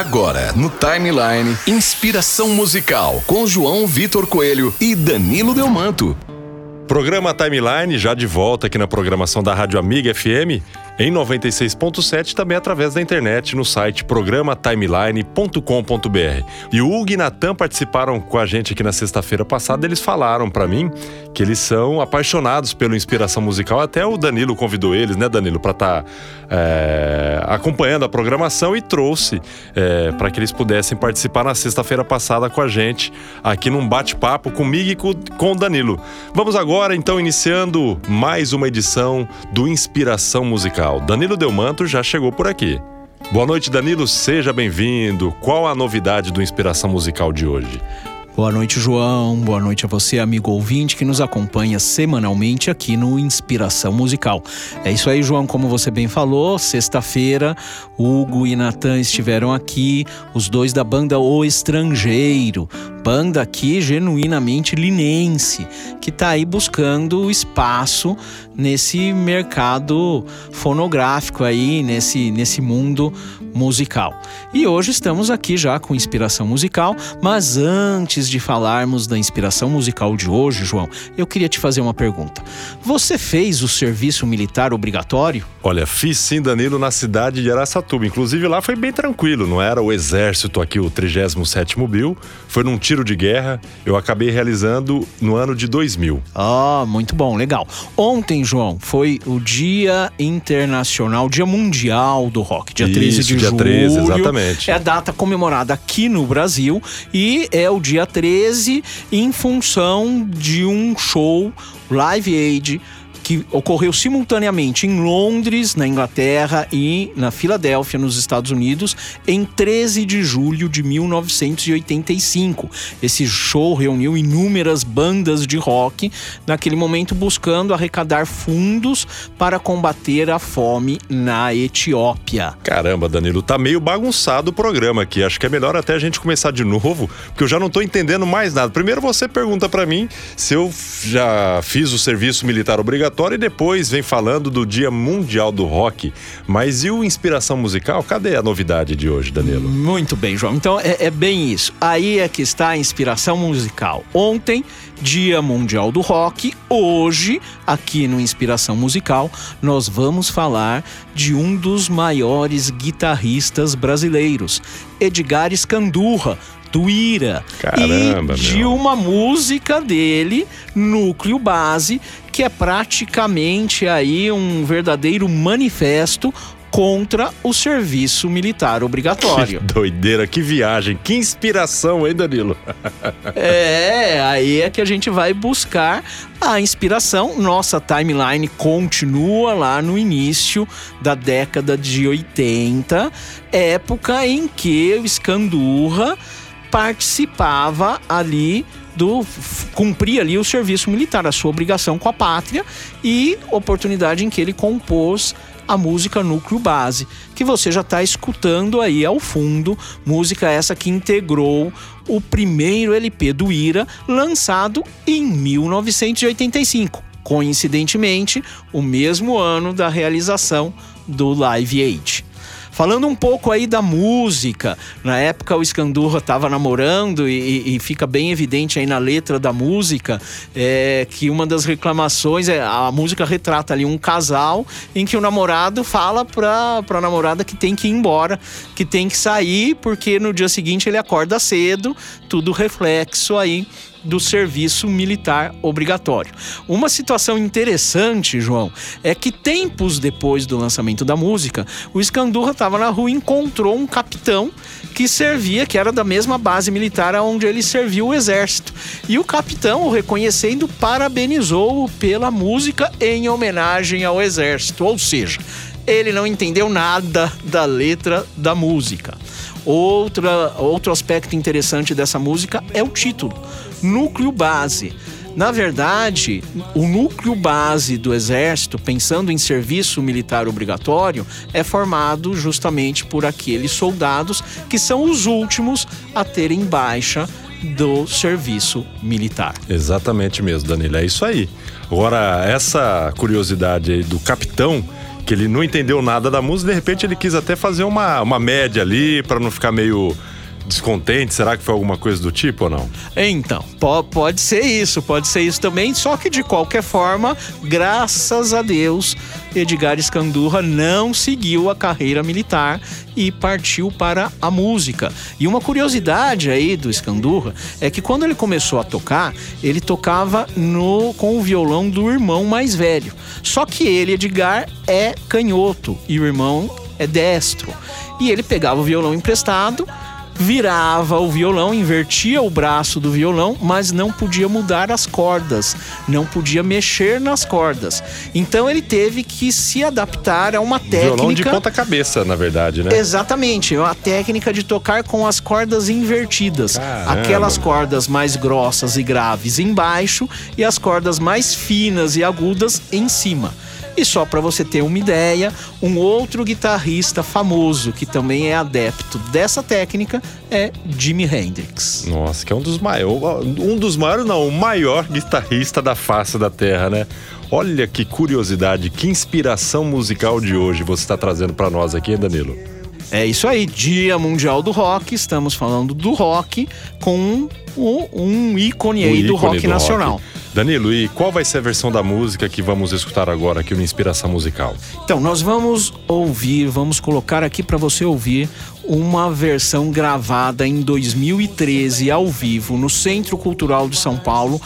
Agora, no Timeline, inspiração musical com João Vitor Coelho e Danilo Delmanto. Programa Timeline já de volta aqui na programação da Rádio Amiga FM em 96.7 também através da internet no site programatimeline.com.br. E o Hugo e Natan participaram com a gente aqui na sexta-feira passada. Eles falaram para mim que eles são apaixonados pela inspiração musical. Até o Danilo convidou eles, né, Danilo, para estar tá, é, acompanhando a programação e trouxe é, para que eles pudessem participar na sexta-feira passada com a gente aqui num bate-papo comigo e com, com o Danilo. Vamos agora, então, iniciando mais uma edição do Inspiração Musical musical. Danilo Delmanto já chegou por aqui. Boa noite, Danilo, seja bem-vindo. Qual a novidade do Inspiração Musical de hoje? Boa noite, João. Boa noite a você, amigo ouvinte que nos acompanha semanalmente aqui no Inspiração Musical. É isso aí, João, como você bem falou, sexta-feira, Hugo e Natan estiveram aqui, os dois da banda O Estrangeiro, banda aqui genuinamente linense, que está aí buscando espaço nesse mercado fonográfico aí, nesse, nesse mundo musical. E hoje estamos aqui já com inspiração musical, mas antes de falarmos da inspiração musical de hoje, João, eu queria te fazer uma pergunta. Você fez o serviço militar obrigatório? Olha, fiz sim, Danilo, na cidade de Araçatuba. Inclusive lá foi bem tranquilo, não era o exército aqui, o 37º Bill, foi num tiro de guerra. Eu acabei realizando no ano de 2000. Ah, muito bom, legal. Ontem, João, foi o Dia Internacional, Dia Mundial do Rock, dia 13 Isso, de dia julho. 13, exatamente. É a data comemorada aqui no Brasil e é o dia 13 em função de um show Live Aid que ocorreu simultaneamente em Londres, na Inglaterra e na Filadélfia, nos Estados Unidos, em 13 de julho de 1985. Esse show reuniu inúmeras bandas de rock, naquele momento buscando arrecadar fundos para combater a fome na Etiópia. Caramba, Danilo, tá meio bagunçado o programa aqui. Acho que é melhor até a gente começar de novo, porque eu já não tô entendendo mais nada. Primeiro você pergunta para mim se eu já fiz o serviço militar obrigatório e depois vem falando do Dia Mundial do Rock. Mas e o Inspiração Musical? Cadê a novidade de hoje, Danilo? Muito bem, João. Então é, é bem isso. Aí é que está a inspiração musical. Ontem, Dia Mundial do Rock. Hoje, aqui no Inspiração Musical, nós vamos falar de um dos maiores guitarristas brasileiros, Edgar Escandurra, Ira. Caramba, e de meu. uma música dele, Núcleo Base, que é praticamente aí um verdadeiro manifesto contra o serviço militar obrigatório. Que doideira, que viagem, que inspiração, hein, Danilo? É, aí é que a gente vai buscar a inspiração. Nossa timeline continua lá no início da década de 80, época em que o Escandurra participava ali do cumprir ali o serviço militar, a sua obrigação com a pátria e oportunidade em que ele compôs a música Núcleo Base, que você já está escutando aí ao fundo, música essa que integrou o primeiro LP do Ira, lançado em 1985, coincidentemente, o mesmo ano da realização do Live Aid. Falando um pouco aí da música, na época o Escandurra estava namorando e, e, fica bem evidente aí na letra da música é, que uma das reclamações é a música retrata ali um casal em que o namorado fala pra, pra namorada que tem que ir embora, que tem que sair, porque no dia seguinte ele acorda cedo, tudo reflexo aí do serviço militar obrigatório. Uma situação interessante, João, é que tempos depois do lançamento da música, o Escandurra estava na rua e encontrou um capitão que servia, que era da mesma base militar onde ele serviu o exército. E o capitão, o reconhecendo, parabenizou-o pela música em homenagem ao exército. Ou seja, ele não entendeu nada da letra da música. Outra, outro aspecto interessante dessa música é o título, Núcleo Base. Na verdade, o núcleo base do Exército, pensando em serviço militar obrigatório, é formado justamente por aqueles soldados que são os últimos a terem baixa do serviço militar. Exatamente mesmo, Danilo, é isso aí. Agora, essa curiosidade aí do capitão que ele não entendeu nada da música, de repente ele quis até fazer uma, uma média ali para não ficar meio descontente? Será que foi alguma coisa do tipo ou não? Então, po pode ser isso, pode ser isso também, só que de qualquer forma, graças a Deus, Edgar Escandurra não seguiu a carreira militar e partiu para a música. E uma curiosidade aí do Escandurra é que quando ele começou a tocar, ele tocava no com o violão do irmão mais velho. Só que ele, Edgar, é canhoto e o irmão é destro. E ele pegava o violão emprestado virava o violão, invertia o braço do violão, mas não podia mudar as cordas, não podia mexer nas cordas. Então ele teve que se adaptar a uma técnica. Violão de ponta cabeça, na verdade, né? Exatamente, a técnica de tocar com as cordas invertidas, Caramba. aquelas cordas mais grossas e graves embaixo e as cordas mais finas e agudas em cima. E só para você ter uma ideia, um outro guitarrista famoso que também é adepto dessa técnica é Jimi Hendrix. Nossa, que é um dos maiores. Um dos maiores, não, o maior guitarrista da face da Terra, né? Olha que curiosidade, que inspiração musical de hoje você está trazendo para nós aqui, hein, Danilo? É isso aí, Dia Mundial do Rock, estamos falando do rock com um, um ícone aí Um do ícone rock nacional. rock. Danilo, e qual vai ser a versão da música que vamos escutar agora aqui no Inspiração Musical? Então, nós vamos ouvir, vamos colocar aqui para você ouvir uma versão gravada em 2013 ao vivo no Centro Cultural de São Paulo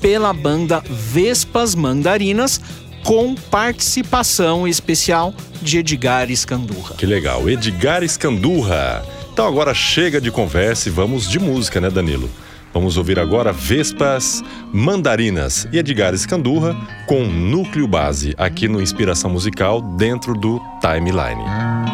pela banda Vespas Mandarinas com participação especial de Edgar Escandurra. Que legal, Edgar Escandurra. Então agora chega de conversa e vamos de música, né, Danilo? Vamos ouvir agora Vespas Mandarinas e Edgar Escandurra com Núcleo Base, aqui no Inspiração Musical, dentro do Timeline.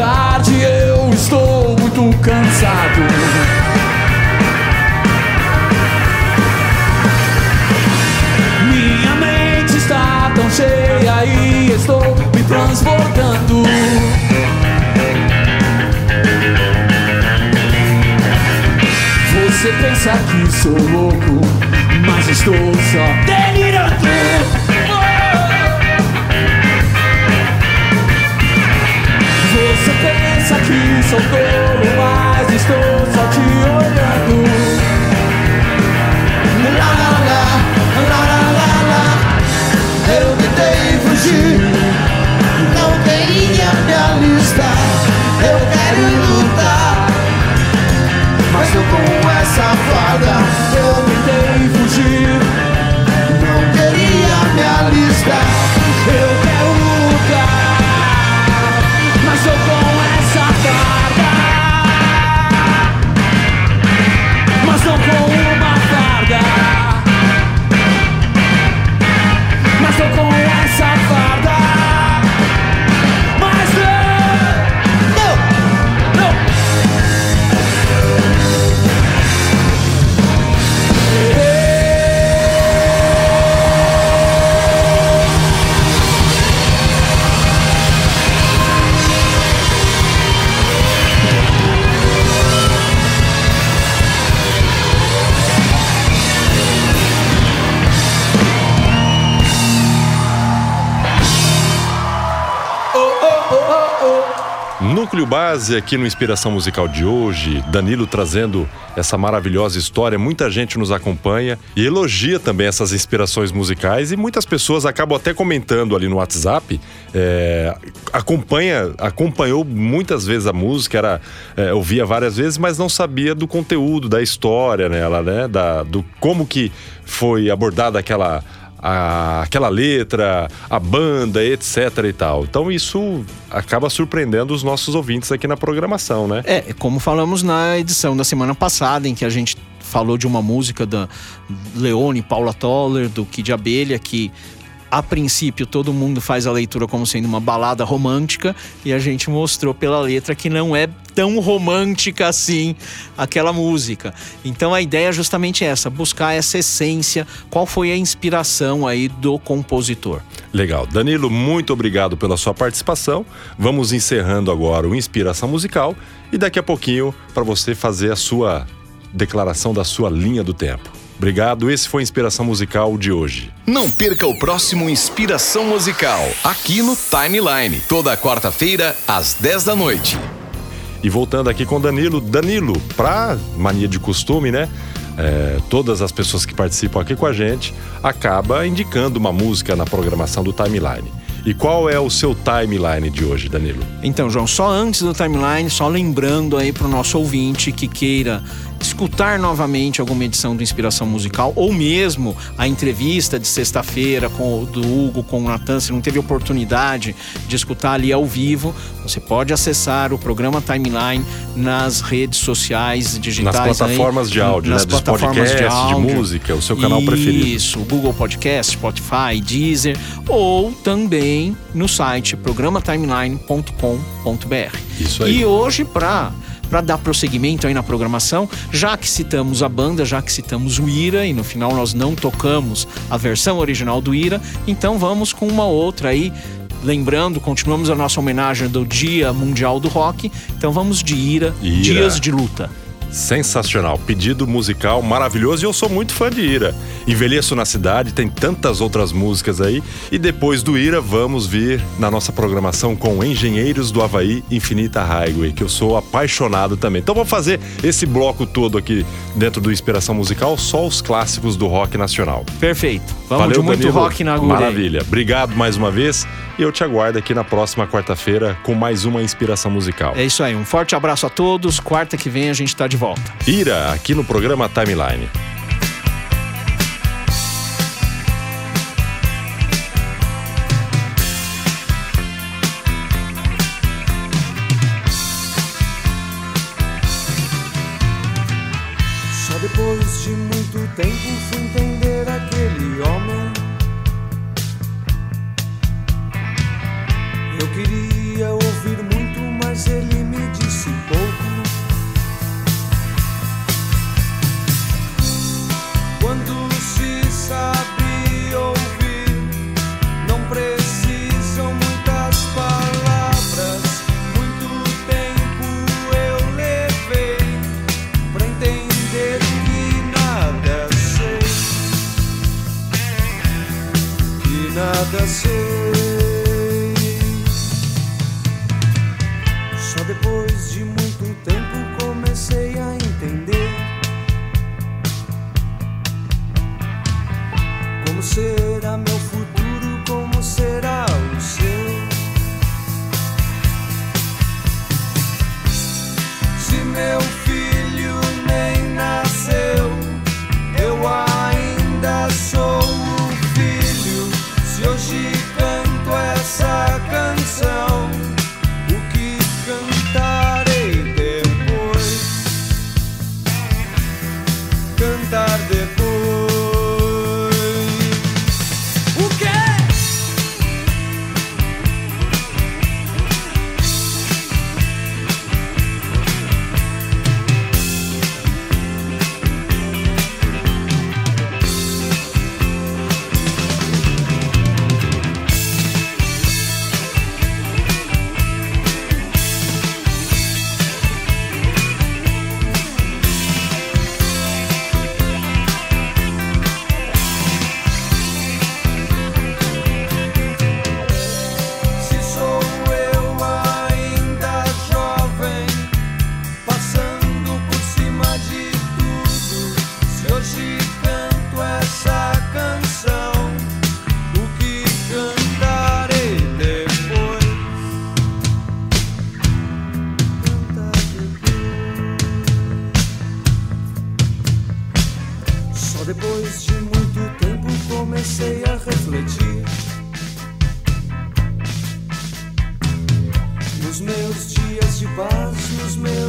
Tarde, eu estou muito cansado. Minha mente está tão cheia e estou me transbordando. Você pensa que sou louco, mas estou só delirando. Que sou base aqui no Inspiração Musical de hoje, Danilo trazendo essa maravilhosa história. Muita gente nos acompanha e elogia também essas inspirações musicais e muitas pessoas acabam até comentando ali no WhatsApp. É, acompanha, acompanhou muitas vezes a música, era, é, ouvia várias vezes, mas não sabia do conteúdo, da história nela, né? Da, do como que foi abordada aquela a, aquela letra, a banda, etc e tal. Então isso acaba surpreendendo os nossos ouvintes aqui na programação, né? É, como falamos na edição da semana passada, em que a gente falou de uma música da Leone Paula Toller, do Kid Abelha, que a princípio todo mundo faz a leitura como sendo uma balada romântica e a gente mostrou pela letra que não é tão romântica assim aquela música. Então a ideia é justamente essa, buscar essa essência, qual foi a inspiração aí do compositor. Legal. Danilo, muito obrigado pela sua participação. Vamos encerrando agora o Inspiração Musical e daqui a pouquinho para você fazer a sua declaração da sua linha do tempo. Obrigado, esse foi a Inspiração Musical de hoje. Não perca o próximo Inspiração Musical, aqui no Timeline, toda quarta-feira, às 10 da noite. E voltando aqui com Danilo, Danilo, pra mania de costume, né? É, todas as pessoas que participam aqui com a gente acaba indicando uma música na programação do Timeline. E qual é o seu timeline de hoje, Danilo? Então, João, só antes do timeline, só lembrando aí para o nosso ouvinte que queira escutar novamente alguma edição do Inspiração Musical ou mesmo a entrevista de sexta-feira com o do Hugo com o Natan, se não teve oportunidade de escutar ali ao vivo, você pode acessar o programa Timeline nas redes sociais digitais. Nas plataformas aí, de áudio, nas né? Plataformas podcasts, de, áudio. de música, o seu canal Isso, preferido. Isso, Google Podcast, Spotify, Deezer ou também no site programatimeline.com.br. Isso aí. E hoje, para para dar prosseguimento aí na programação, já que citamos a banda, já que citamos o Ira e no final nós não tocamos a versão original do Ira, então vamos com uma outra aí. Lembrando, continuamos a nossa homenagem do Dia Mundial do Rock, então vamos de Ira, Ira. Dias de Luta. Sensacional, pedido musical maravilhoso e eu sou muito fã de Ira. Envelheço na cidade, tem tantas outras músicas aí. E depois do Ira, vamos vir na nossa programação com Engenheiros do Havaí Infinita Highway, que eu sou apaixonado também. Então vou fazer esse bloco todo aqui dentro do Inspiração Musical, só os clássicos do rock nacional. Perfeito. Vamos Valeu, de muito Danilo. rock na agulha. Maravilha. Obrigado mais uma vez e eu te aguardo aqui na próxima quarta-feira com mais uma inspiração musical. É isso aí, um forte abraço a todos. Quarta que vem a gente tá de volta. Ira, aqui no programa Timeline. Só depois de muito tempo fui entender aquele homem. Eu queria Só depois de muito nos meus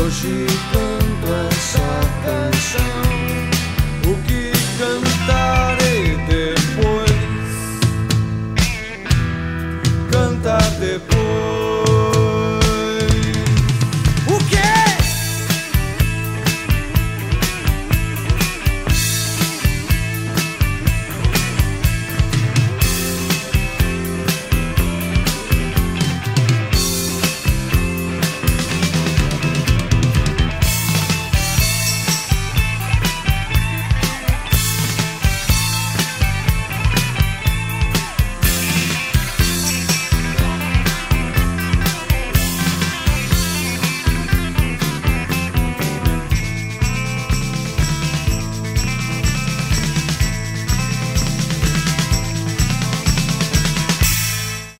hoje canto essa canção,